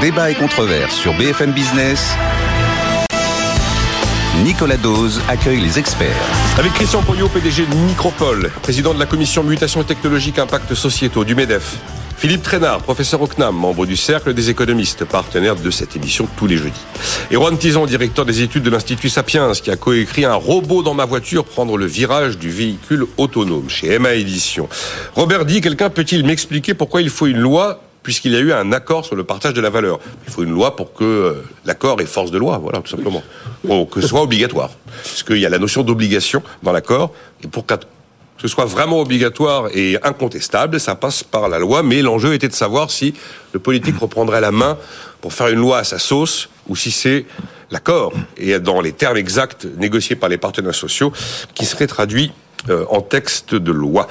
Débat et controverse sur BFM Business. Nicolas Dose accueille les experts. Avec Christian Pognot, PDG de Micropole, président de la commission Mutation technologique Impact Sociétaux du MEDEF. Philippe Trainard, professeur au CNAM, membre du Cercle des économistes, partenaire de cette émission tous les jeudis. Et Juan Tison, directeur des études de l'Institut Sapiens, qui a coécrit un robot dans ma voiture prendre le virage du véhicule autonome chez Emma Édition. Robert dit, quelqu'un peut-il m'expliquer pourquoi il faut une loi puisqu'il y a eu un accord sur le partage de la valeur? Il faut une loi pour que euh, l'accord ait force de loi, voilà, tout simplement. Ou que ce soit obligatoire. Parce qu'il y a la notion d'obligation dans l'accord, et pour que ce soit vraiment obligatoire et incontestable, ça passe par la loi, mais l'enjeu était de savoir si le politique reprendrait la main pour faire une loi à sa sauce, ou si c'est l'accord, et dans les termes exacts négociés par les partenaires sociaux, qui serait traduit euh, en texte de loi.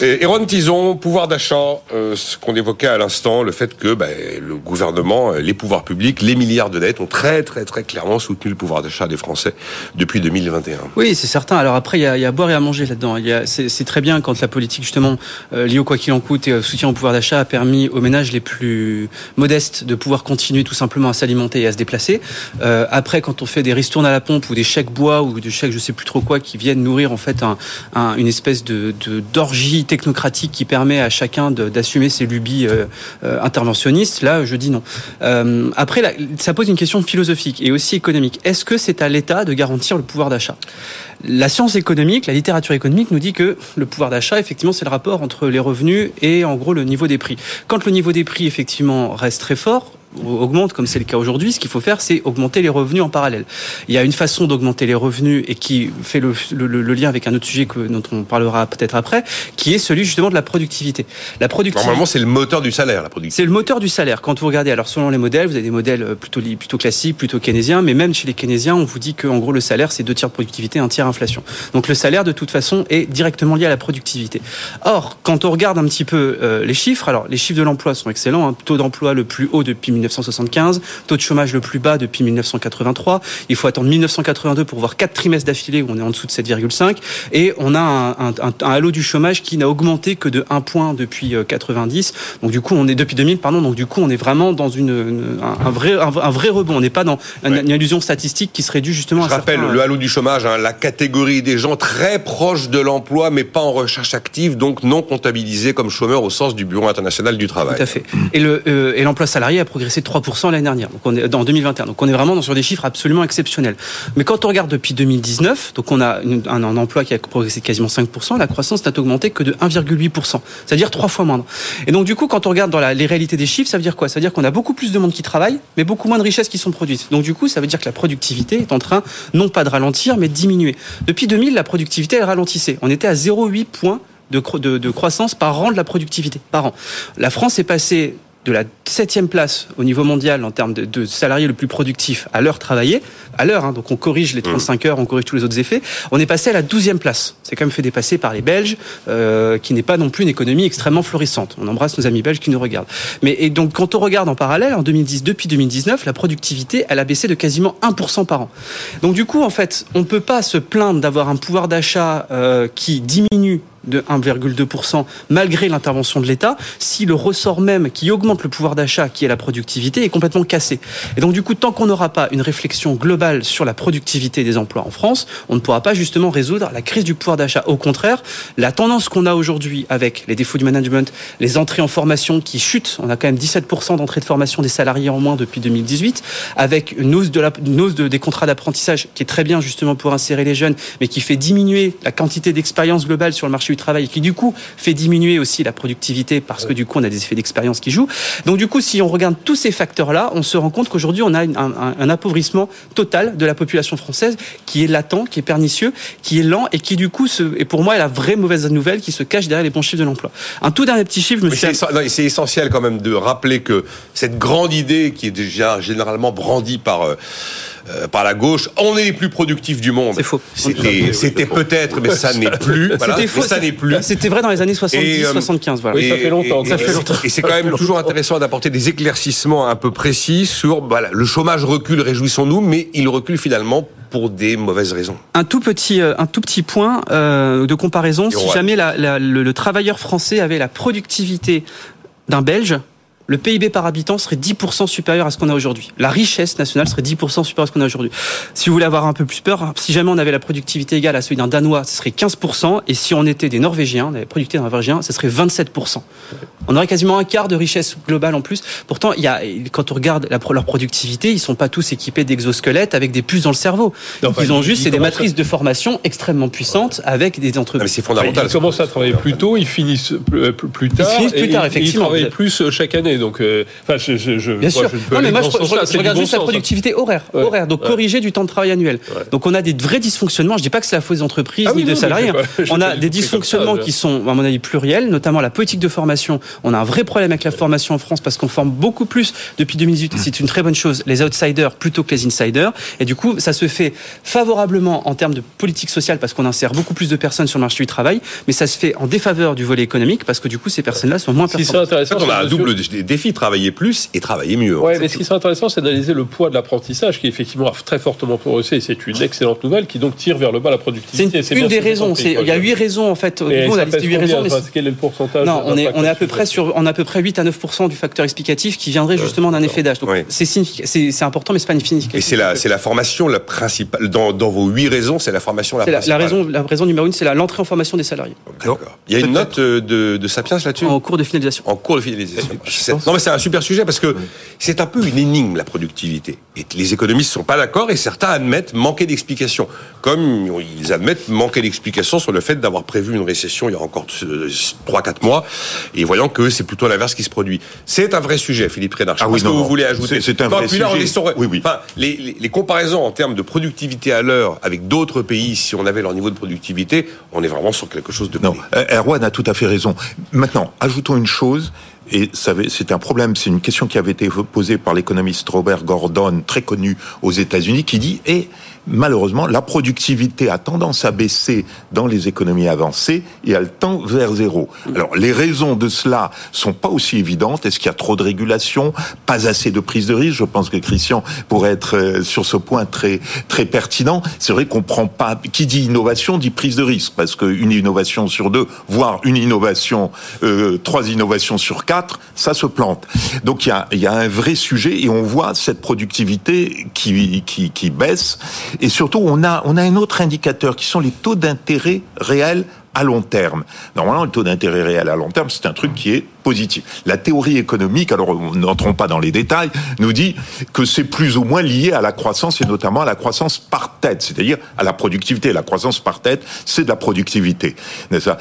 Et Ron Tison, pouvoir d'achat, euh, ce qu'on évoquait à l'instant, le fait que ben, le gouvernement, euh, les pouvoirs publics, les milliards de dettes ont très très très clairement soutenu le pouvoir d'achat des Français depuis 2021. Oui, c'est certain. Alors après, il y a, y a, à boire et à manger là-dedans. C'est très bien quand la politique justement liée au quoi qu'il en coûte et au soutien au pouvoir d'achat a permis aux ménages les plus modestes de pouvoir continuer tout simplement à s'alimenter et à se déplacer. Euh, après, quand on fait des ristournes à la pompe ou des chèques bois ou des chèques je sais plus trop quoi qui viennent nourrir en fait un, une espèce de d'orgie technocratique qui permet à chacun d'assumer ses lubies euh, euh, interventionnistes. Là, je dis non. Euh, après, ça pose une question philosophique et aussi économique. Est-ce que c'est à l'État de garantir le pouvoir d'achat? La science économique, la littérature économique nous dit que le pouvoir d'achat, effectivement, c'est le rapport entre les revenus et en gros le niveau des prix. Quand le niveau des prix, effectivement, reste très fort, augmente, comme c'est le cas aujourd'hui, ce qu'il faut faire, c'est augmenter les revenus en parallèle. Il y a une façon d'augmenter les revenus et qui fait le, le, lien avec un autre sujet que, dont on parlera peut-être après, qui est celui justement de la productivité. La productivité. Normalement, c'est le moteur du salaire, la productivité. C'est le moteur du salaire. Quand vous regardez, alors selon les modèles, vous avez des modèles euh, plutôt, plutôt classiques, plutôt keynésiens, mais même chez les keynésiens, on vous dit qu'en gros, le salaire, c'est deux tiers de productivité, un tiers inflation. Donc le salaire, de toute façon, est directement lié à la productivité. Or, quand on regarde un petit peu euh, les chiffres, alors les chiffres de l'emploi sont excellents, hein, taux d'emploi le plus haut depuis 1975, taux de chômage le plus bas depuis 1983. Il faut attendre 1982 pour voir quatre trimestres d'affilée où on est en dessous de 7,5 et on a un, un, un, halo du chômage qui n'a augmenté que de 1 point depuis 90. Euh, donc du coup, on est depuis 2000, pardon. Donc du coup, on est vraiment dans une, un, vrai un, vrai rebond. On n'est pas dans une, illusion statistique qui serait due justement. Je à rappelle le halo du chômage, hein, la catégorie des gens très proches de l'emploi mais pas en recherche active, donc non comptabilisés comme chômeurs au sens du Bureau international du travail. Tout à fait. Et le euh, et l'emploi salarié a progressé de 3 l'année dernière. Donc on est dans 2021. Donc on est vraiment sur des chiffres absolument exceptionnels. Mais quand on regarde depuis 2019, donc on a un, emploi qui a progressé de quasiment 5%, la croissance n'a augmenté que de 1,8%, c'est-à-dire trois fois moindre. Et donc du coup, quand on regarde dans les réalités des chiffres, ça veut dire quoi? Ça veut dire qu'on a beaucoup plus de monde qui travaille, mais beaucoup moins de richesses qui sont produites. Donc du coup, ça veut dire que la productivité est en train non pas de ralentir, mais de diminuer. Depuis 2000, la productivité elle ralentissait. On était à 0,8 points de, de, de, croissance par an de la productivité par an. La France est passée de la septième place au niveau mondial en termes de, salariés le plus productif à l'heure travaillée, à l'heure, hein, donc on corrige les 35 mmh. heures, on corrige tous les autres effets, on est passé à la douzième place. C'est quand même fait dépasser par les Belges, euh, qui n'est pas non plus une économie extrêmement florissante. On embrasse nos amis belges qui nous regardent. Mais et donc quand on regarde en parallèle, en 2010, depuis 2019, la productivité, elle a baissé de quasiment 1% par an. Donc du coup, en fait, on ne peut pas se plaindre d'avoir un pouvoir d'achat euh, qui diminue de 1,2% malgré l'intervention de l'État, si le ressort même qui augmente le pouvoir d'achat, qui est la productivité, est complètement cassé. Et donc du coup, tant qu'on n'aura pas une réflexion globale sur la productivité des emplois en France, on ne pourra pas justement résoudre la crise du pouvoir d'achat. Au contraire, la tendance qu'on a aujourd'hui avec les défauts du management, les entrées en formation qui chutent, on a quand même 17% d'entrées de formation des salariés en moins depuis 2018, avec une hausse, de la, hausse de, des contrats d'apprentissage qui est très bien justement pour insérer les jeunes, mais qui fait diminuer la quantité d'expérience globale sur le marché travail qui du coup fait diminuer aussi la productivité parce que du coup on a des effets d'expérience qui jouent. Donc du coup si on regarde tous ces facteurs-là, on se rend compte qu'aujourd'hui on a un, appauvrissement total de la population française qui est latent, qui est pernicieux, qui est lent et qui du coup se, et pour moi est la vraie mauvaise nouvelle qui se cache derrière les bons chiffres de l'emploi. Un tout dernier petit chiffre, C'est essentiel quand même de rappeler que cette grande idée qui est déjà généralement brandie par euh, euh, par la gauche. On est les plus productifs du monde. C'est faux. C'était peut-être, mais ça n'est plus. C'était faux. Ça n'est plus. C'était vrai dans les années 70, 75. Euh, voilà. ça fait longtemps. ça fait longtemps. Et c'est quand même toujours intéressant d'apporter des éclaircissements un peu précis sur voilà, le chômage recule, réjouissons-nous, mais il recule finalement pour des mauvaises raisons. Un tout petit, euh, un tout petit point euh, de comparaison. si jamais le travailleur français avait la productivité d'un Belge, le PIB par habitant serait 10% supérieur à ce qu'on a aujourd'hui. La richesse nationale serait 10% supérieure à ce qu'on a aujourd'hui. Si vous voulez avoir un peu plus peur, si jamais on avait la productivité égale à celui d'un Danois, ce serait 15%. Et si on était des Norvégiens, on avait productivité d'un Norvégien, ce serait 27%. On aurait quasiment un quart de richesse globale en plus. Pourtant, il y a, quand on regarde la, leur productivité, ils sont pas tous équipés d'exosquelettes avec des puces dans le cerveau. Donc, ils ont juste, c'est des matrices de formation extrêmement puissantes avec des entreprises. Mais c'est fondamental. Ils commencent à travailler plus tôt, ils finissent plus, tard. Ils finissent plus tard, effectivement. Ils travaillent plus euh, chaque année. Donc, euh, enfin, je, je, Bien sûr. non, mais moi, je, regarde juste la productivité horaire, horaire. Donc, corriger du temps de travail annuel. Donc, on a des vrais dysfonctionnements. Je dis pas que c'est la faute des entreprises ah ni des salariés. On a des dysfonctionnements qui sont, à mon avis, pluriels, notamment la politique de formation. On a un vrai problème avec la formation en France parce qu'on forme beaucoup plus depuis 2018. C'est une très bonne chose. Les outsiders plutôt que les insiders. Et du coup, ça se fait favorablement en termes de politique sociale parce qu'on insère beaucoup plus de personnes sur le marché du travail, mais ça se fait en défaveur du volet économique parce que du coup, ces personnes-là sont moins performantes. on a un double défi travailler plus et travailler mieux. Ouais, mais ce qui serait intéressant, c'est d'analyser le poids de l'apprentissage qui est effectivement très fortement progressé. C'est une excellente nouvelle qui donc tire vers le bas la productivité. C'est une, des raisons. Il y a huit raisons en fait. on a listé huit raisons. quel est le pourcentage Non, on est, on est à peu près sur, on a à peu près 8 à 9% du facteur explicatif qui viendrait justement d'un effet d'âge. Donc c'est important, mais c'est pas une significatif. Et c'est la, c'est la formation la principale dans, dans vos huit raisons, c'est la formation la principale. La, raison, la raison numéro une, c'est l'entrée en formation des salariés. Il y a une note euh, de, de Sapiens là-dessus? En cours de finalisation. En cours de finalisation. Non, mais c'est un super sujet parce que c'est un peu une énigme la productivité. Et les économistes sont pas d'accord et certains admettent manquer d'explications, comme ils admettent manquer d'explications sur le fait d'avoir prévu une récession il y a encore 3-4 mois et voyant que c'est plutôt l'inverse qui se produit. C'est un vrai sujet, Philippe Rénard. Ah oui, ce que vous voulez ajouter. C'est un vrai sujet. oui, oui. Enfin, les, les, comparaisons en termes de productivité à l'heure avec d'autres pays, si on avait leur niveau de productivité, on est vraiment sur quelque chose de. Non, euh, Erwan a tout à fait raison. Maintenant, ajoutons une chose et c'est un problème, c'est une question qui avait été posée par l'économiste Robert Gordon, très connu aux États-Unis, qui dit, et malheureusement, la productivité a tendance à baisser dans les économies avancées et elle tend vers zéro. Alors, les raisons de cela sont pas aussi évidentes. Est-ce qu'il y a trop de régulation, pas assez de prise de risque? Je pense que Christian pourrait être euh, sur ce point très très pertinent. C'est vrai qu'on prend pas. Qui dit innovation dit prise de risque, parce qu'une innovation sur deux, voire une innovation, euh, trois innovations sur quatre, ça se plante. Donc il y a, y a un vrai sujet et on voit cette productivité qui qui, qui baisse et surtout, on a, on a un autre indicateur qui sont les taux d'intérêt réels à long terme. Normalement, le taux d'intérêt réel à long terme, c'est un truc qui est positif. La théorie économique, alors n'entrons pas dans les détails, nous dit que c'est plus ou moins lié à la croissance et notamment à la croissance par tête, c'est-à-dire à la productivité. La croissance par tête, c'est de la productivité, n'est-ce pas?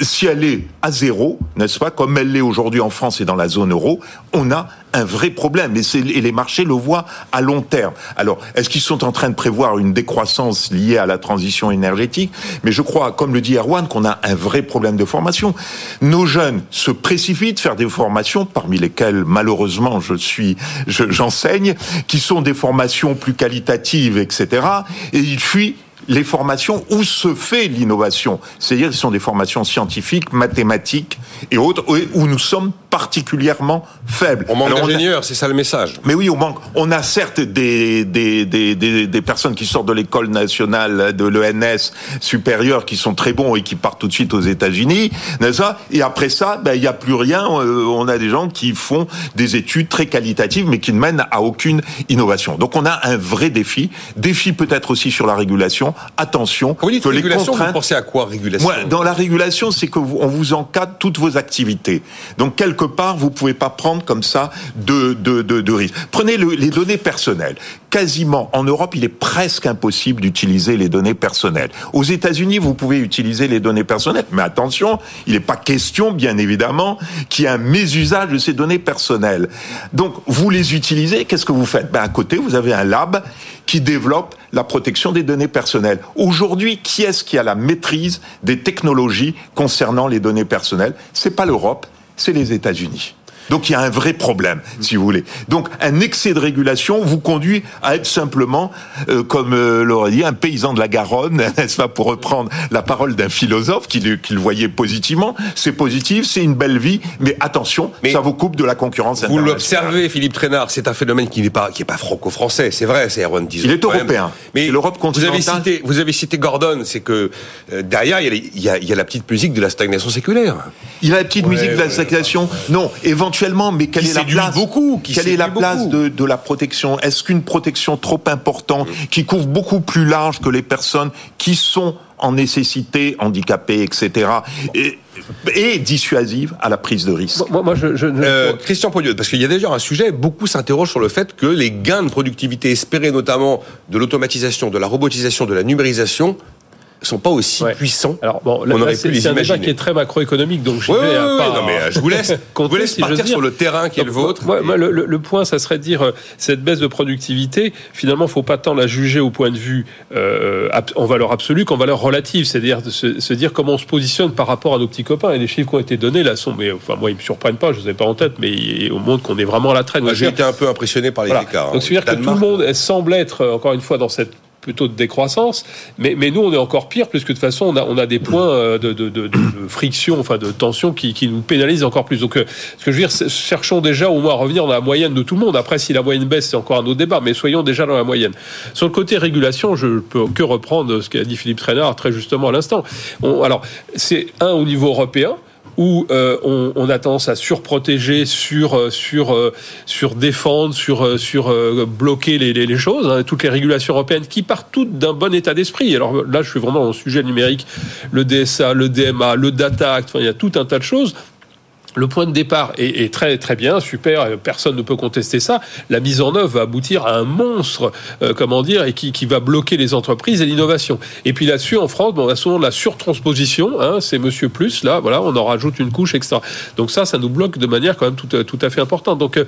Si elle est à zéro, n'est-ce pas, comme elle l'est aujourd'hui en France et dans la zone euro, on a un vrai problème. Et, et les marchés le voient à long terme. Alors, est-ce qu'ils sont en train de prévoir une décroissance liée à la transition énergétique? Mais je crois, comme le dit Erwan, qu'on a un vrai problème de formation. Nos jeunes se précipitent faire des formations, parmi lesquelles, malheureusement, je suis, j'enseigne, qui sont des formations plus qualitatives, etc. Et ils fuient les formations où se fait l'innovation. C'est-à-dire, ce sont des formations scientifiques, mathématiques et autres, où nous sommes particulièrement faibles. On manque d'ingénieurs, c'est ça le message. Mais oui, on manque. On a certes des, des, des, des, des personnes qui sortent de l'école nationale de l'ENS supérieure qui sont très bons et qui partent tout de suite aux États-Unis, n'est-ce pas Et après ça, ben, il n'y a plus rien. Euh, on a des gens qui font des études très qualitatives, mais qui ne mènent à aucune innovation. Donc on a un vrai défi. Défi peut-être aussi sur la régulation. Attention. Quand vous dites régulation, vous pensez à quoi régulation Dans la régulation, c'est que on vous encadre toutes vos activités. Donc quelque part, vous pouvez pas prendre comme ça de, de, risques. Prenez les données personnelles. Quasiment, en Europe, il est presque impossible d'utiliser les données personnelles. Aux États-Unis, vous pouvez utiliser les données personnelles, mais attention, il n'est pas question, bien évidemment, qu'il y ait un mésusage de ces données personnelles. Donc, vous les utilisez, qu'est-ce que vous faites? Ben, À côté, vous avez un lab qui développe la protection des données personnelles. Aujourd'hui, qui est-ce qui a la maîtrise des technologies concernant les données personnelles? C'est pas l'Europe, c'est les États-Unis. Donc il y a un vrai problème, si vous voulez. Donc un excès de régulation vous conduit à être simplement, euh, comme euh, l'aurait dit, un paysan de la Garonne, n'est-ce pas, pour reprendre la parole d'un philosophe qui, le- qui le voyait positivement. C'est positif, c'est une belle vie, mais attention, Mais ça vous coupe de la concurrence Vous l'observez, Philippe Traînard, c'est un phénomène qui n'est pas qui est pas franco-français, c'est vrai, c'est Erwan. Il est européen. Mais l'Europe vous avez continentale. cité, vous avez cité Gordon, c'est que euh, derrière il y, a, les- il, y a, il y a la petite musique de la stagnation séculaire. Il a la petite Ouais, musique de la ouais, stagnation. Non, éventuellement, mais quelle Qui est la place beaucoup, qui Quelle est la séduit place beaucoup. de, de la protection Est-ce qu'une protection trop importante, qui couvre beaucoup plus large que les personnes qui sont en nécessité, handicapées, etc., est, est dissuasive à la prise de risque Moi, moi, je, je, je- Euh, Christian Podiot, parce qu'il y a déjà un sujet, beaucoup s'interrogent sur le fait que les gains de productivité espérés notamment de l'automatisation, de la robotisation, de la numérisation, sont pas aussi Ouais. puissants. Alors bon, là, On là, aurait c'est pu les c'est un débat imaginer. qui est très macroéconomique, donc je Oui, vais oui, pas non, mais euh, je vous laisse, je vous laisse si partir sur le terrain qui est le vôtre. Moi, moi, le, le- le point, ça serait de dire euh, cette baisse de productivité. Finalement, faut pas tant la juger au point de vue euh, en valeur absolue qu'en valeur relative, c'est-à-dire se, se dire comment on se positionne par rapport à nos petits copains. Et les chiffres qui ont été donnés là sont, mais enfin moi, ils me surprennent pas, je les ai pas en tête, mais ils- au monde qu'on est vraiment à la traîne. J'ai été un peu impressionné par les voilà. écarts. hein. Donc, c'est-à-dire que tout le monde semble être, encore une fois, dans cette plutôt de décroissance, mais, mais nous on est encore pire puisque de toute façon on a, on a des points euh, de, de, de, de friction, enfin de tension qui, qui nous pénalisent encore plus. Donc euh, ce que je veux dire, cherchons déjà au moins à revenir dans la moyenne de tout le monde. Après si la moyenne baisse, c'est encore un autre débat, mais soyons déjà dans la moyenne. Sur le côté régulation, je peux que reprendre ce qu'a dit Philippe Trainard très justement à l'instant. Alors c'est un au niveau européen où euh, on, a tendance à surprotéger, sur euh, sur euh, sur défendre, sur bloquer les, choses. hein. toutes les régulations européennes qui partent toutes d'un bon état d'esprit. Alors là, je suis vraiment le sujet numérique, le DSA, le DMA, le Data Act. Il y a tout un tas de choses. Le point de départ est, très très bien, super, euh, personne ne peut contester ça. La mise en œuvre va aboutir à un monstre, euh, comment dire, et qui, qui va bloquer les entreprises et l'innovation. Et puis là-dessus, en France, bon, on a souvent de la surtransposition, hein, c'est Monsieur Plus, là, voilà, on en rajoute une couche, etc. Donc ça, ça nous bloque de manière quand même tout, à- tout à fait importante. Donc euh,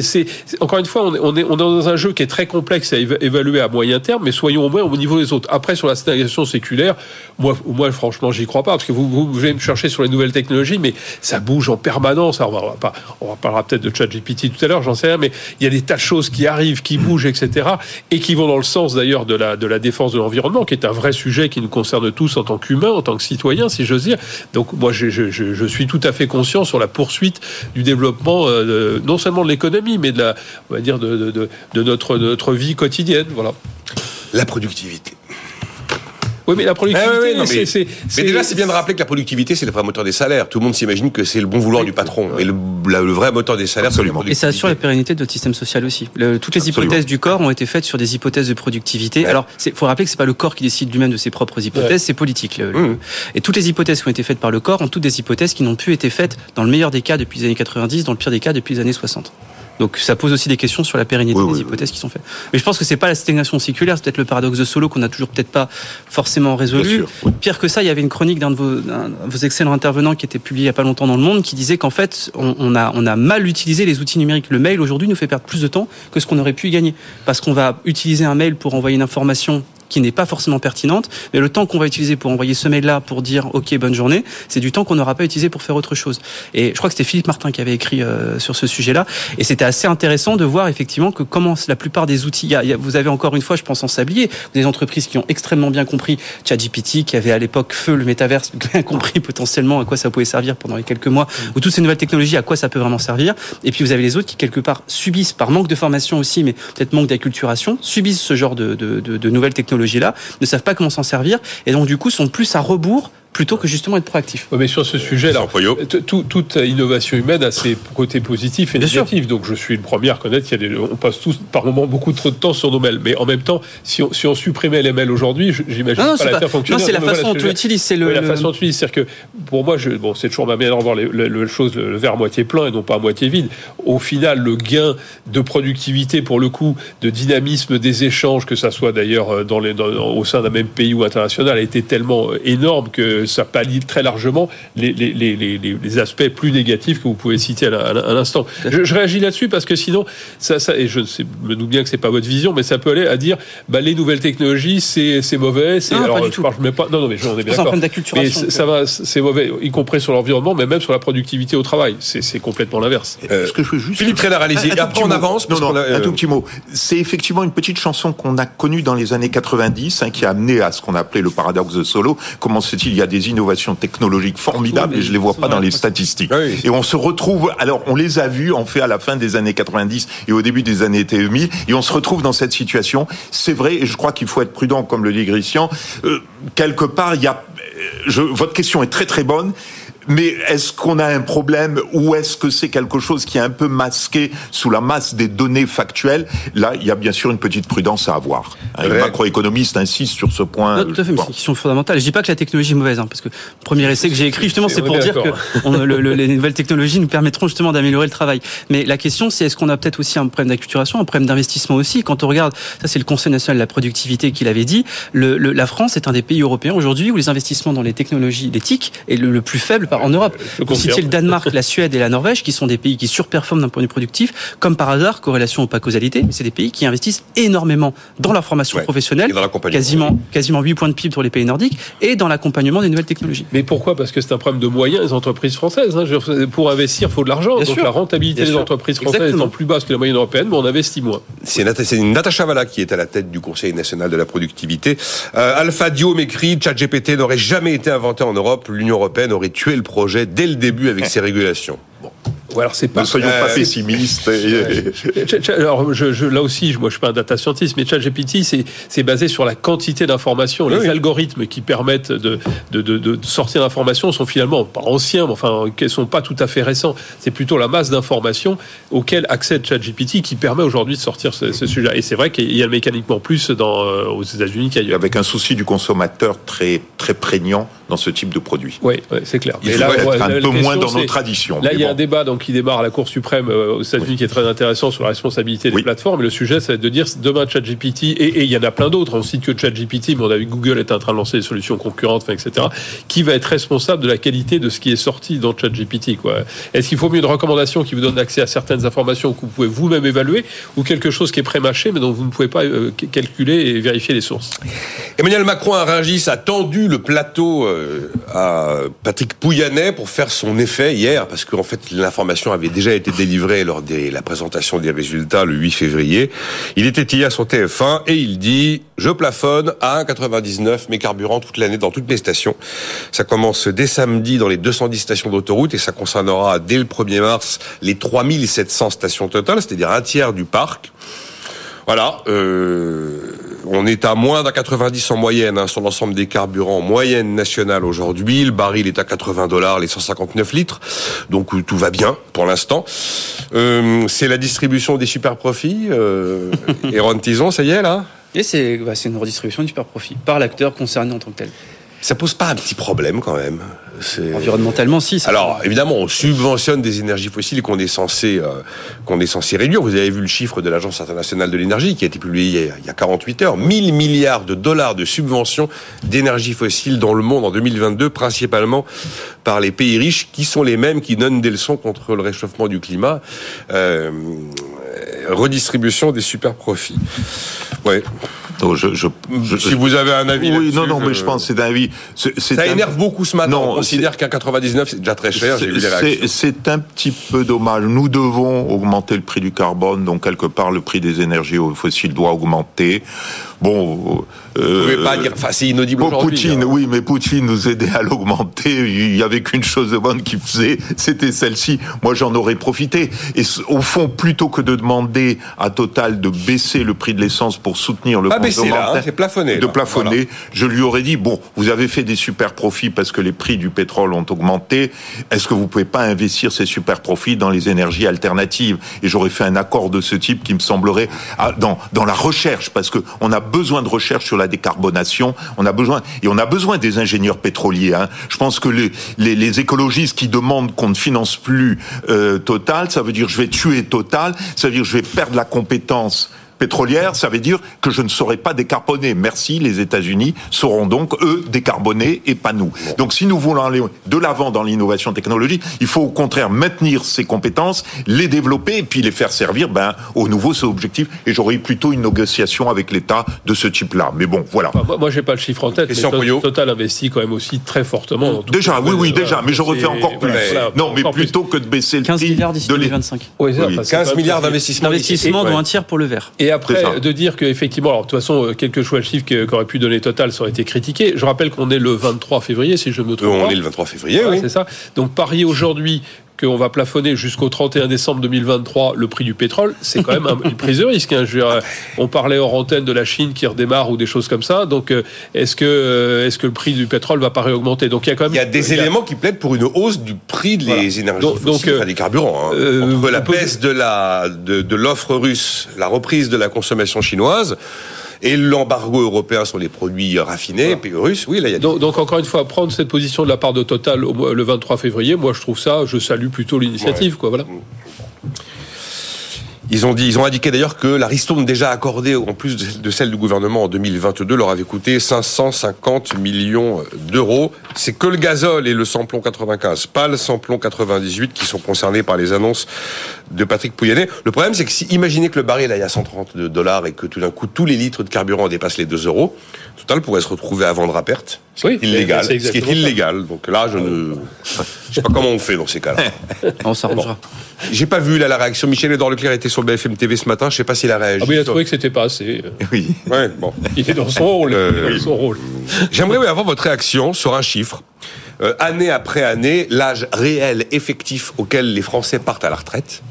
c'est encore une fois, on est, on est on est dans un jeu qui est très complexe à éva- évaluer à moyen terme, mais soyons au moins au niveau des autres. Après, sur la stagnation séculaire, moi, moi franchement, j'y crois pas, parce que vous, vous, me chercher sur les nouvelles technologies, mais ça bouge en permanence. Alors, on va pas, parlera peut-être de ChatGPT tout à l'heure, j'en sais rien, mais il y a des tas de choses qui arrivent, qui bougent, etc., et qui vont dans le sens d'ailleurs de la, défense de l'environnement, qui est un vrai sujet qui nous concerne tous en tant qu'humains, en tant que citoyens, si j'ose dire. Donc, moi, je, suis tout à fait conscient sur la poursuite du développement, euh, non seulement de l'économie, mais de la, on va dire, de, notre, notre vie quotidienne. Voilà. La productivité. Oui, mais la productivité, oui, oui, non, mais- c'est- c'est. Mais déjà, c'est bien de rappeler que la productivité, c'est le vrai moteur des salaires. Tout le monde s'imagine que c'est le bon vouloir du patron. Mais le, la- le vrai moteur des salaires, c'est la Absolument. Et ça assure la productivité. pérennité de notre système social aussi. Le- toutes les Absolument. hypothèses du corps ont été faites sur des hypothèses de productivité. Ouais. Alors, il faut rappeler que c'est pas le corps qui décide lui-même de ses propres hypothèses, Ouais. c'est politique. Le- le- Mmh. Et toutes les hypothèses qui ont été faites par le corps ont toutes des hypothèses qui n'ont plus été faites dans le meilleur des cas depuis les années 90, dans le pire des cas depuis les années 60. Donc ça pose aussi des questions sur la pérennité Oui, des oui, hypothèses qui sont faites. Mais je pense que c'est pas la stagnation séculaire, c'est peut-être le paradoxe de Solo qu'on a toujours peut-être pas forcément résolu. Bien sûr, oui. Pire que ça, il y avait une chronique d'un de vos, vos excellents intervenants qui était publiée il y a pas longtemps dans Le Monde qui disait qu'en fait, on, on a, on a mal utilisé les outils numériques. Le mail aujourd'hui nous fait perdre plus de temps que ce qu'on aurait pu y gagner. Parce qu'on va utiliser un mail pour envoyer une information qui n'est pas forcément pertinente, mais le temps qu'on va utiliser pour envoyer ce mail-là pour dire OK, bonne journée, c'est du temps qu'on n'aura pas utilisé pour faire autre chose. Et je crois que c'était Philippe Martin qui avait écrit euh, sur ce sujet-là, et c'était assez intéressant de voir effectivement que comment la plupart des outils, il y a- y a- vous avez encore une fois, je pense en sablier, des entreprises qui ont extrêmement bien compris ChatGPT, qui avait à l'époque feu le métaverse, bien compris potentiellement à quoi ça pouvait servir pendant les quelques mois, ou toutes ces nouvelles technologies, à quoi ça peut vraiment servir. Et puis vous avez les autres qui quelque part subissent par manque de formation aussi, mais peut-être manque d'acculturation, subissent ce genre de, de, de nouvelles technologies ne savent pas comment s'en servir, et donc du coup sont plus à rebours plutôt que justement être proactifs. Ouais, mais sur ce sujet-là, Christian Poyot. t- tout- toute innovation humaine a ses côtés positifs et Bien sûr. négatifs. Donc je suis le premier à reconnaître qu'il y a des, on passe tous par moments beaucoup trop de temps sur nos mails. Mais en même temps, si on, si on supprimait les mails aujourd'hui, j'imagine Non, non, pas c'est la pas- faire fonctionner. non, c'est la voilà façon ce dont que tu l'utilises, c'est la façon dont tu l'utilises. C'est-à-dire que pour moi, je, bon, c'est toujours ma manière de voir les- le, le chose, le, le verre à moitié plein et non pas à moitié vide. Au final, le gain de productivité, pour le coup, de dynamisme des échanges, que ça soit d'ailleurs euh, dans les, dans- au sein d'un même pays ou international, a été tellement euh, énorme que ça pallie très largement les, les, les, les, aspects plus négatifs que vous pouvez citer à l'instant. Je, je, réagis là-dessus parce que sinon, ça, ça et je sais, me doute bien que c'est pas votre vision, mais ça peut aller à dire, bah, les nouvelles technologies, c'est mauvais. Non, alors, pas du je, Parle, je mets pas, non, non, mais j'en ai bien d'accord. Mais ça va, c'est mauvais, y compris sur l'environnement, mais même sur la productivité au travail. C'est complètement l'inverse. Euh, que je veux juste Philippe Trénard, allez-y. Après, on avance. Non, non, un tout petit mot. C'est effectivement une petite chanson qu'on a connue dans les années 90, hein, qui a amené à ce qu'on appelait le paradoxe de Solo. Comment c'est-il Il y a des innovations technologiques formidables et je les vois pas dans les statistiques. Et on se retrouve, alors on les a vus, en fait, à la fin des années 90 et au début des années 2000, et on se retrouve dans cette situation. C'est vrai, et je crois qu'il faut être prudent, comme le dit Christian. Euh, quelque part, il y a, je, votre question est très très bonne. Mais est-ce qu'on a un problème ou est-ce que c'est quelque chose qui est un peu masqué sous la masse des données factuelles? Là, il y a bien sûr une petite prudence à avoir. Un Les macroéconomistes insistent sur ce point. tout à fait, c'est une question fondamentale. Je dis pas que la technologie est mauvaise, hein, parce que le premier essai que j'ai écrit, justement, c'est pour dire que les nouvelles technologies nous permettront justement d'améliorer le travail. Mais la question, c'est est-ce qu'on a peut-être aussi un problème d'acculturation, un problème d'investissement aussi? Quand on regarde, ça c'est le Conseil national de la productivité qui l'avait dit, le, la France est un des pays européens aujourd'hui où les investissements dans les technologies, l'éthique, est le, le plus faible en Europe. Vous citiez le Danemark, la Suède et la Norvège, qui sont des pays qui surperforment d'un point de vue productif, comme par hasard, corrélation ou pas causalité, mais c'est des pays qui investissent énormément dans leur formation professionnelle, quasiment, quasiment 8 points de PIB pour les pays nordiques, et dans l'accompagnement des nouvelles technologies. Mais pourquoi? Parce que c'est un problème de moyens des entreprises françaises. Hein. Pour investir, il faut de l'argent. Donc la rentabilité des entreprises françaises est plus basse que la moyenne européenne, mais on investit moins. C'est Natacha Valla qui est à la tête du Conseil national de la productivité. Euh, Alpha Dio m'écrit, ChatGPT n'aurait jamais été inventé en Europe, l'Union européenne aurait tué le projet dès le début avec ces régulations. Bon alors c'est pas. Ne soyons pas pessimistes. alors je, là aussi, moi je suis pas un data scientist, mais ChatGPT c'est basé sur la quantité d'informations. Les algorithmes qui permettent de, de, de, sortir l'information sont finalement pas anciens, mais enfin qui sont pas tout à fait récents. C'est plutôt la masse d'informations auxquelles accède ChatGPT qui permet aujourd'hui de sortir ce, sujet. Et c'est vrai qu'il y a mécaniquement plus dans, euh, aux États-Unis qu'ailleurs. Avec un souci du consommateur très très prégnant dans ce type de produit. Oui, c'est clair. Il là, être un peu moins dans nos traditions. Là, il y a un débat donc qui démarre à la Cour suprême euh, aux États-Unis qui est très intéressant sur la responsabilité des plateformes. Et le sujet, ça va être de dire demain ChatGPT et, il y en a plein d'autres. On cite que ChatGPT, mais on a vu Google est en train de lancer des solutions concurrentes, etc. Qui va être responsable de la qualité de ce qui est sorti dans ChatGPT Est-ce qu'il faut mieux une recommandation qui vous donne accès à certaines informations que vous pouvez vous-même évaluer, ou quelque chose qui est pré-mâché mais dont vous ne pouvez pas euh, calculer et vérifier les sources? Emmanuel Macron à Rungis a tendu le plateau euh, à Patrick Pouyannet pour faire son effet hier, parce qu'en fait l'information avait déjà été délivrée lors de la présentation des résultats le 8 février. Il était hier sur TF1 et il dit je plafonne à 1,99 mes carburants toute l'année dans toutes mes stations. Ça commence dès samedi dans les 210 stations d'autoroute et ça concernera dès le 1er mars les 3700 stations totales, c'est-à-dire un tiers du parc. Voilà, euh, on est à moins d'un 90 en moyenne hein, sur l'ensemble des carburants moyenne nationale aujourd'hui. Le baril est à 80 dollars les 159 litres, donc euh, tout va bien pour l'instant. Euh, c'est la distribution des super profits. Euh, et Ron Tison, ça y est là Et c'est bah, une redistribution du super profit par l'acteur concerné en tant que tel. Ça pose pas un petit problème quand même Environnementalement, si. Alors, évidemment, on subventionne des énergies fossiles qu'on est censé euh, qu'on est censé réduire. Vous avez vu le chiffre de l'Agence internationale de l'énergie qui a été publié il y a 48 heures. 1000 milliards de dollars de subventions d'énergie fossile dans le monde en 2022, principalement par les pays riches, qui sont les mêmes qui donnent des leçons contre le réchauffement du climat. Euh, redistribution des super profits. Ouais. Je, je, si vous avez un avis. Oui, non, non, mais je pense que c'est un avis. Ça énerve beaucoup ce matin. Non, on considère qu'un 99 c'est déjà très cher. C'est un petit peu dommage. Nous devons augmenter le prix du carbone, donc quelque part le prix des énergies fossiles doit augmenter. Bon, euh, Vous pouvez pas dire, enfin, c'est inaudible aujourd'hui. Poutine, hein. oui, mais Poutine nous aidait à l'augmenter. Il y avait qu'une chose de bonne qu'il faisait, c'était celle-ci. Moi, j'en aurais profité. Et au fond, plutôt que de demander à Total de baisser le prix de l'essence pour soutenir le pas baisser là, hein, c'est plafonné. De plafonner, je lui aurais dit bon, vous avez fait des super profits parce que les prix du pétrole ont augmenté. Est-ce que vous pouvez pas investir ces super profits dans les énergies alternatives? Et j'aurais fait un accord de ce type qui me semblerait ah, dans dans la recherche, parce que on a besoin de recherche sur la décarbonation. On a besoin et on a besoin des ingénieurs pétroliers. Hein. Je pense que les, écologistes qui demandent qu'on ne finance plus euh, Total, ça veut dire je vais tuer Total, ça veut dire je vais perdre la compétence pétrolière, ça veut dire que je ne saurais pas décarboner. Merci, les États-Unis sauront donc, eux, décarboner et pas nous. Donc si nous voulons aller de l'avant dans l'innovation technologique, il faut au contraire maintenir ces compétences, les développer et puis les faire servir ben, aux nouveaux objectifs. Et j'aurais plutôt une négociation avec l'État de ce type-là. Mais bon, voilà. Enfin, moi, j'ai pas le chiffre en tête, mais. Total investit quand même aussi très fortement. dans tout Déjà, oui, oui, déjà, mais je refais encore plus. voilà, non, mais plus. plutôt que de baisser le 15 prix milliards d'ici de l'é- 2025. Oui, Oui. parce que 15 quand milliards d'investissements. D'investissement, Ouais. dont un tiers pour le vert. Et C'est après, de dire qu'effectivement, alors de toute façon, euh, quel que soit le chiffre que- qu'aurait pu donner Total, ça aurait été critiqué. Je rappelle qu'on est le 23 février, si je me Euh, trompe On pas. est le 23 février, Voilà, oui. C'est ça. Donc parier aujourd'hui qu'on va plafonner jusqu'au 31 décembre 2023 le prix du pétrole, c'est quand même un- une prise de risque. hein. Je veux dire, euh, on parlait hors antenne de la Chine qui redémarre ou des choses comme ça. Donc euh, est-ce que euh, est-ce que le prix du pétrole va pas réaugmenter? Donc il y a quand même Il y a des éléments qui plaident pour une hausse du prix des Voilà. énergies Donc- fossiles, enfin, des carburants. hein. euh, Entre la peut- baisse de la de, de l'offre russe, la reprise de la consommation chinoise et l'embargo européen sur les produits raffinés pays russes, oui, là il y a Donc, donc, encore une fois, prendre cette position de la part de Total le 23 février, moi je trouve ça, je salue plutôt l'initiative, quoi. Voilà. Ils ont dit, ils ont indiqué d'ailleurs que la ristourne déjà accordée, en plus de celle du gouvernement en 2022, leur avait coûté 550 millions d'euros. C'est que le gazole et le samplon 95, pas le samplon 98 qui sont concernés par les annonces de Patrick Pouyanné. Le problème, c'est que si, imaginez que le baril aille à 130 dollars et que tout d'un coup tous les litres de carburant dépassent les 2 euros, Total pourrait se retrouver à vendre à perte. Ce Oui, illégal. c'est Ce qui est ça. illégal. Donc là, je ne, je sais pas comment on fait dans ces cas-là. On s'arrangera. J'ai pas vu là la réaction. Michel Edouard Leclerc était sur BFM TV ce matin. Je sais pas s'il a réagi. Ah, mais il a trouvé que c'était pas assez. Oui. Ouais, bon. Il est dans son rôle. Euh, il est dans oui. son rôle. J'aimerais oui, avoir votre réaction sur un chiffre. Euh, année après année, l'âge réel effectif auquel les Français partent à la retraite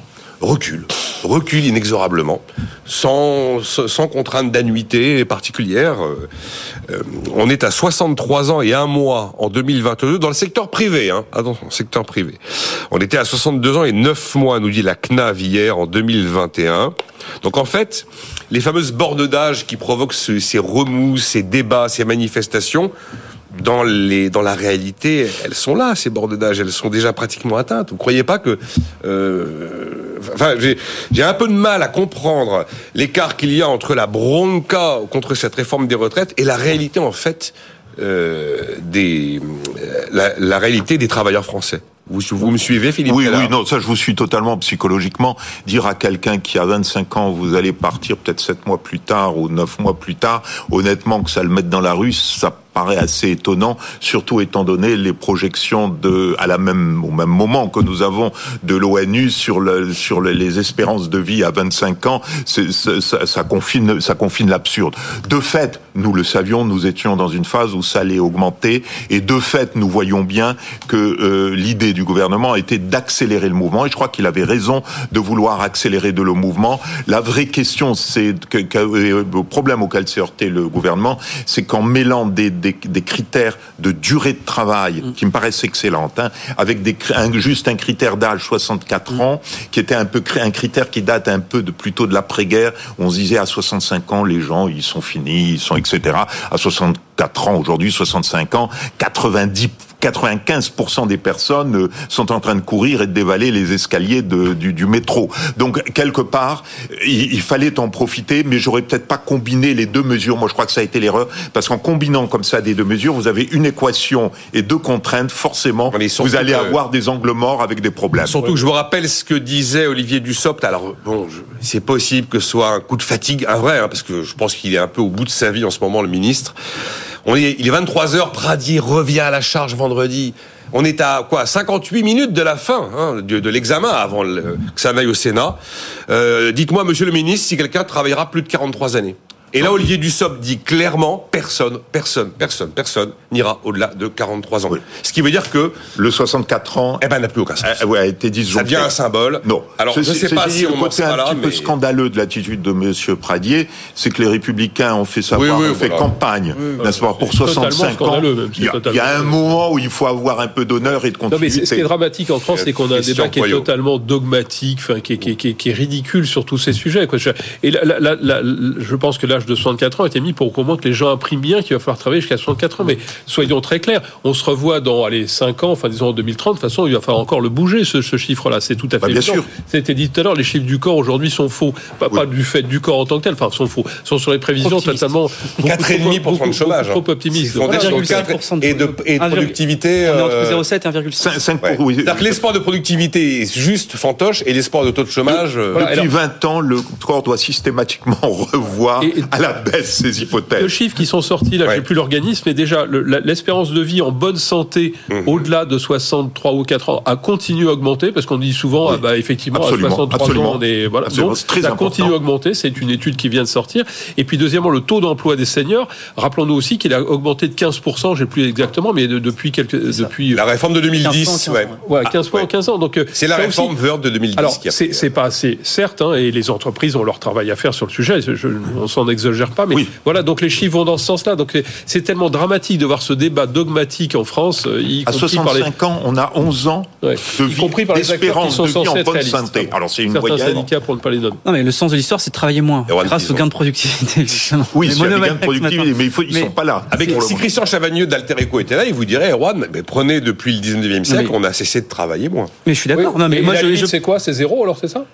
recule, recule inexorablement, sans, sans contrainte d'annuité particulière. Euh, euh, on est à 63 ans et un mois en 2022 dans le secteur privé. Hein, attention, secteur privé. On était à 62 ans et 9 mois, nous dit la CNAV hier en 2021. Donc en fait, les fameuses bornes d'âge qui provoquent ce- ces remous, ces débats, ces manifestations, dans les dans la réalité, elles sont là ces bornes d'âge, elles sont déjà pratiquement atteintes. Vous croyez pas que euh, enfin j'ai un peu de mal à comprendre l'écart qu'il y a entre la bronca contre cette réforme des retraites et la réalité en fait euh, des euh, la, la réalité des travailleurs français. Vous, vous me suivez Philippe Oui, oui, non, ça je vous suis totalement psychologiquement. Dire à quelqu'un qui a 25 ans, vous allez partir peut-être 7 mois plus tard ou 9 mois plus tard, honnêtement que ça le mette dans la rue, ça paraît assez étonnant, surtout étant donné les projections de, à la même, au même moment que nous avons de l'ONU sur le, sur le- les espérances de vie à 25 ans, ça, confine, ça confine l'absurde. De fait, nous le savions, nous étions dans une phase où ça allait augmenter, et de fait, nous voyons bien que euh, l'idée du gouvernement était d'accélérer le mouvement, et je crois qu'il avait raison de vouloir accélérer de le mouvement. La vraie question, c'est que, euh, le problème auquel s'est heurté le gouvernement, c'est qu'en mêlant des, des critères de durée de travail, qui me paraissent excellentes, hein, avec des, cr- un- juste un critère d'âge 64 ans, qui était un peu un critère qui date un peu de plutôt de l'après-guerre. On se disait à 65 ans, les gens, ils sont finis, ils sont etc. À 64 ans aujourd'hui, 65 ans, 90 95% des personnes euh, sont en train de courir et de dévaler les escaliers de- du, du métro. Donc quelque part, il, il fallait en profiter, mais j'aurais peut-être pas combiné les deux mesures. Moi, je crois que ça a été l'erreur, parce qu'en combinant comme ça des deux mesures, vous avez une équation et deux contraintes. Forcément, vous allez que- avoir des angles morts avec des problèmes. Surtout que je vous rappelle ce que disait Olivier Dussopt. Alors bon, c'est possible que ce soit un coup de fatigue, un vrai, hein, parce que je pense qu'il est un peu au bout de sa vie en ce moment, le ministre. On est, il est 23 heures, Pradier revient à la charge vendredi. On est à quoi 58 minutes de la fin hein, de, l'examen avant que ça n'aille au Sénat. Euh, Dites-moi, Monsieur le ministre, si quelqu'un travaillera plus de 43 années. Et là, Olivier Dussopt dit clairement, personne, personne, personne, personne n'ira au-delà de 43 ans. Oui. Ce qui veut dire que, Le 64 ans eh ben, n'a plus aucun sens. a, ouais, a été Ça disjoncté. devient un symbole. Non. Alors, je ne Ceci- sais pas ceci si dit, on le en côté sera un là, petit peu scandaleux de l'attitude de Monsieur Pradier, c'est que les Républicains ont fait savoir, Oui, oui, ont fait voilà. campagne, n'est-ce pas, pour C'est totalement 65 ans. scandaleux, même, c'est Il y, a, totalement il y a un moment où il faut avoir un peu d'honneur et de Non, mais continuité. c'est- ce qui est dramatique en France, c'est qu'on a un débat qui est totalement dogmatique, enfin, qui est, qui, est, qui est- qui est ridicule sur tous ces sujets. Et là, là, là, là, je pense que là, l'âge de 64 ans a été mis pour qu'au moins que les gens impriment bien qu'il va falloir travailler jusqu'à 64 ans. Mais soyons très clairs, on se revoit dans les 5 ans, enfin disons en 2030. De toute façon, il va falloir encore le bouger ce, ce chiffre-là. C'est tout à Bah, fait bien sûr. C'était dit tout à l'heure, les chiffres du corps aujourd'hui sont faux. Pas, pas du fait du corps en tant que tel, enfin sont faux. Sont sur les prévisions Optimistes. totalement beaucoup 4,5% trop- de chômage. beaucoup hein. trop optimistes. Ils sont fondés sur le 1,5% de- et de, et de 1,5% productivité. On est entre euh, 0,7 et 1,5. 5, 5 ouais. oui. C'est-à-dire que l'espoir de productivité est juste fantoche et l'espoir de taux de chômage. euh, Voilà. Depuis alors- 20 ans, le corps doit systématiquement revoir Et- à la baisse Le hypothèses. chiffre qui sont sortis, là, Ouais. j'ai plus l'organisme, mais déjà, le- l'espérance de vie en bonne santé, Mhm. au-delà de 63 ou 4 ans, a continué à augmenter, parce qu'on dit souvent, Oui. ah bah, effectivement, Absolument, à 63 absolument. ans, on est, voilà. Donc, c'est très ça important. continue à augmenter, c'est une étude qui vient de sortir. Et puis, deuxièmement, le taux d'emploi des seniors, rappelons-nous aussi qu'il a augmenté de 15%, j'ai plus exactement, mais de- depuis quelques, depuis, La réforme de 2010, 15 ans, ouais. ouais, 15 points ouais. en 15 ans. Donc, euh, C'est la réforme Word de 2010 alors, qui a c'est c'est pas assez, certes, hein, et les entreprises ont leur travail à faire sur le sujet, je- je- on s'en exagère pas, mais Oui. voilà, donc les chiffres vont dans ce sens-là. Donc c'est tellement dramatique de voir ce débat dogmatique en France, euh, y À compris par les... 65 ans, on a 11 ans Ouais. de vie, compris par les acteurs qui d'espérance sont de vie en bonne santé. Alors c'est une Certains syndicats pour ne pas les nommer. Non, mais le sens de l'histoire, c'est de travailler moins grâce au Pison. gain de productivité, justement. Oui, c'est un gain de productivité, mais il faut, ils Mais- sont pas là. Avec, si moment. Christian Chavagneux d'Alter Eco était là, il vous dirait, Erwan, mais prenez depuis le 19e siècle, on a cessé de travailler moins. Mais je suis d'accord. Oui. Non, mais Et moi, la je, limite, je- c'est quoi? C'est zéro alors, c'est ça?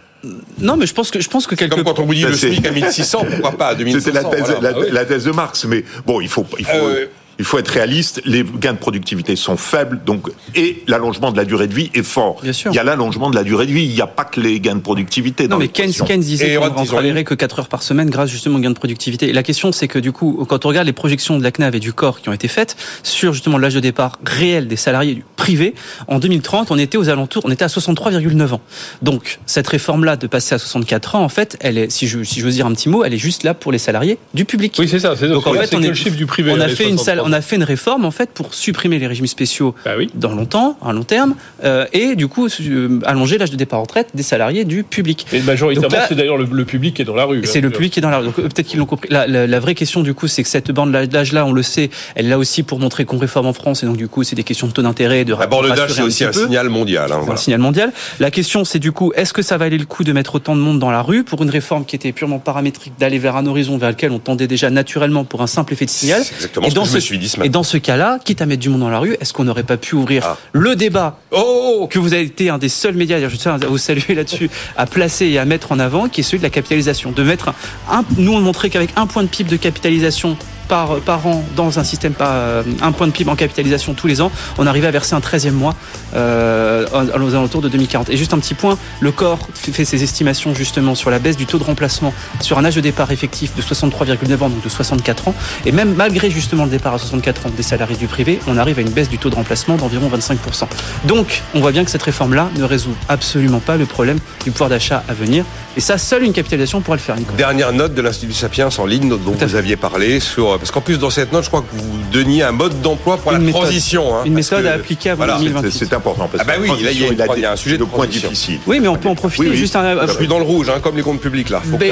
Non, mais je pense que je pense que quelque Comme quand on vous dit le SMIC à 1600, pourquoi pas à 2500 C'était la thèse, voilà. la, Ah la thèse de Marx, mais bon, il faut, il faut, Euh, il faut être réaliste. Les gains de productivité sont faibles, donc et l'allongement de la durée de vie est fort. Bien sûr. Il y a l'allongement de la durée de vie. Il n'y a pas que les gains de productivité. Non, dans mais Keynes. Keynes disait qu'on ne travaillerait que 4 heures par semaine grâce justement au gain de productivité. Et la question, c'est que du coup, quand on regarde les projections de la CNAV et du corps qui ont été faites sur justement l'âge de départ réel des salariés du privé, en 2030, on était aux alentours, on était à 63,9 ans. Donc, cette réforme-là de passer à 64 ans, en fait, elle est, si je, si j'ose dire un petit mot, elle est juste là pour les salariés du public. Oui, c'est ça. C'est Donc en fait, c'est on, est- le chiffre du privé. on a fait une salle, 63. On a fait une réforme en fait pour supprimer les régimes spéciaux Bah oui. dans longtemps, à long terme, euh, et du coup euh, allonger l'âge de départ en retraite des salariés du public. Et majoritairement, c'est d'ailleurs le, le public qui est dans la rue. C'est hein. le public qui est dans la rue. Donc euh, peut-être qu'ils l'ont compris. La, la- la vraie question du coup, c'est que cette bande d'âge-là, on le sait, elle est là aussi pour montrer qu'on réforme en France, et donc du coup, c'est des questions de taux d'intérêt, de La borne d'âge, c'est aussi un peu. signal mondial. hein, C'est un signal mondial. La question, c'est du coup, est-ce que ça valait le coup de mettre autant de monde dans la rue pour une réforme qui était purement paramétrique, d'aller vers un horizon vers lequel on tendait déjà naturellement pour un simple effet de signal? Exactement Et ce dans que je ce- me suis dit ce Et dans ce cas-là, quitte à mettre du monde dans la rue, est-ce qu'on n'aurait pas pu ouvrir Ah. le débat Oh que vous avez été un des seuls médias, je tiens à vous saluer là-dessus, à placer et à mettre en avant, qui est celui de la capitalisation. De mettre un, nous on montrait qu'avec un point de PIB de capitalisation par, par an dans un système, par, euh, un point de PIB en capitalisation tous les ans, on arrivait à verser un 13e mois euh, aux alentours de 2040. Et juste un petit point, le corps fait ses estimations justement sur la baisse du taux de remplacement sur un âge de départ effectif de 63,9 ans, donc de 64 ans. Et même malgré justement le départ à 64 ans des salariés du privé, on arrive à une baisse du taux de remplacement d'environ 25%. Donc, on voit bien que cette réforme-là ne résout absolument pas le problème du pouvoir d'achat à venir. Et ça, seule une capitalisation pourra le faire, Nicolas. Dernière note de l'Institut Sapiens en ligne dont vous aviez parlé sur parce qu'en plus dans cette note je crois que vous donniez un mode d'emploi pour Une la méthode. transition hein, Une méthode que- à appliquer avant voilà. 2028. C'est important parce Ah bah que oui, là, il y a transition, une- il y a un sujet de le point difficile. Oui, mais on peut en profiter. Oui, oui. Juste un, Je suis dans le rouge hein, comme les comptes publics là faut Mais-.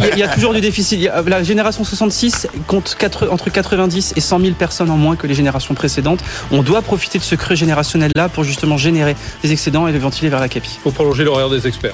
Il y a- il y a toujours du déficit. La génération 66 compte entre 90 et 100 000 personnes en moins que les générations précédentes. On doit profiter de ce creux générationnel-là pour justement générer des excédents et les ventiler vers la capi. Il faut prolonger l'horaire des experts.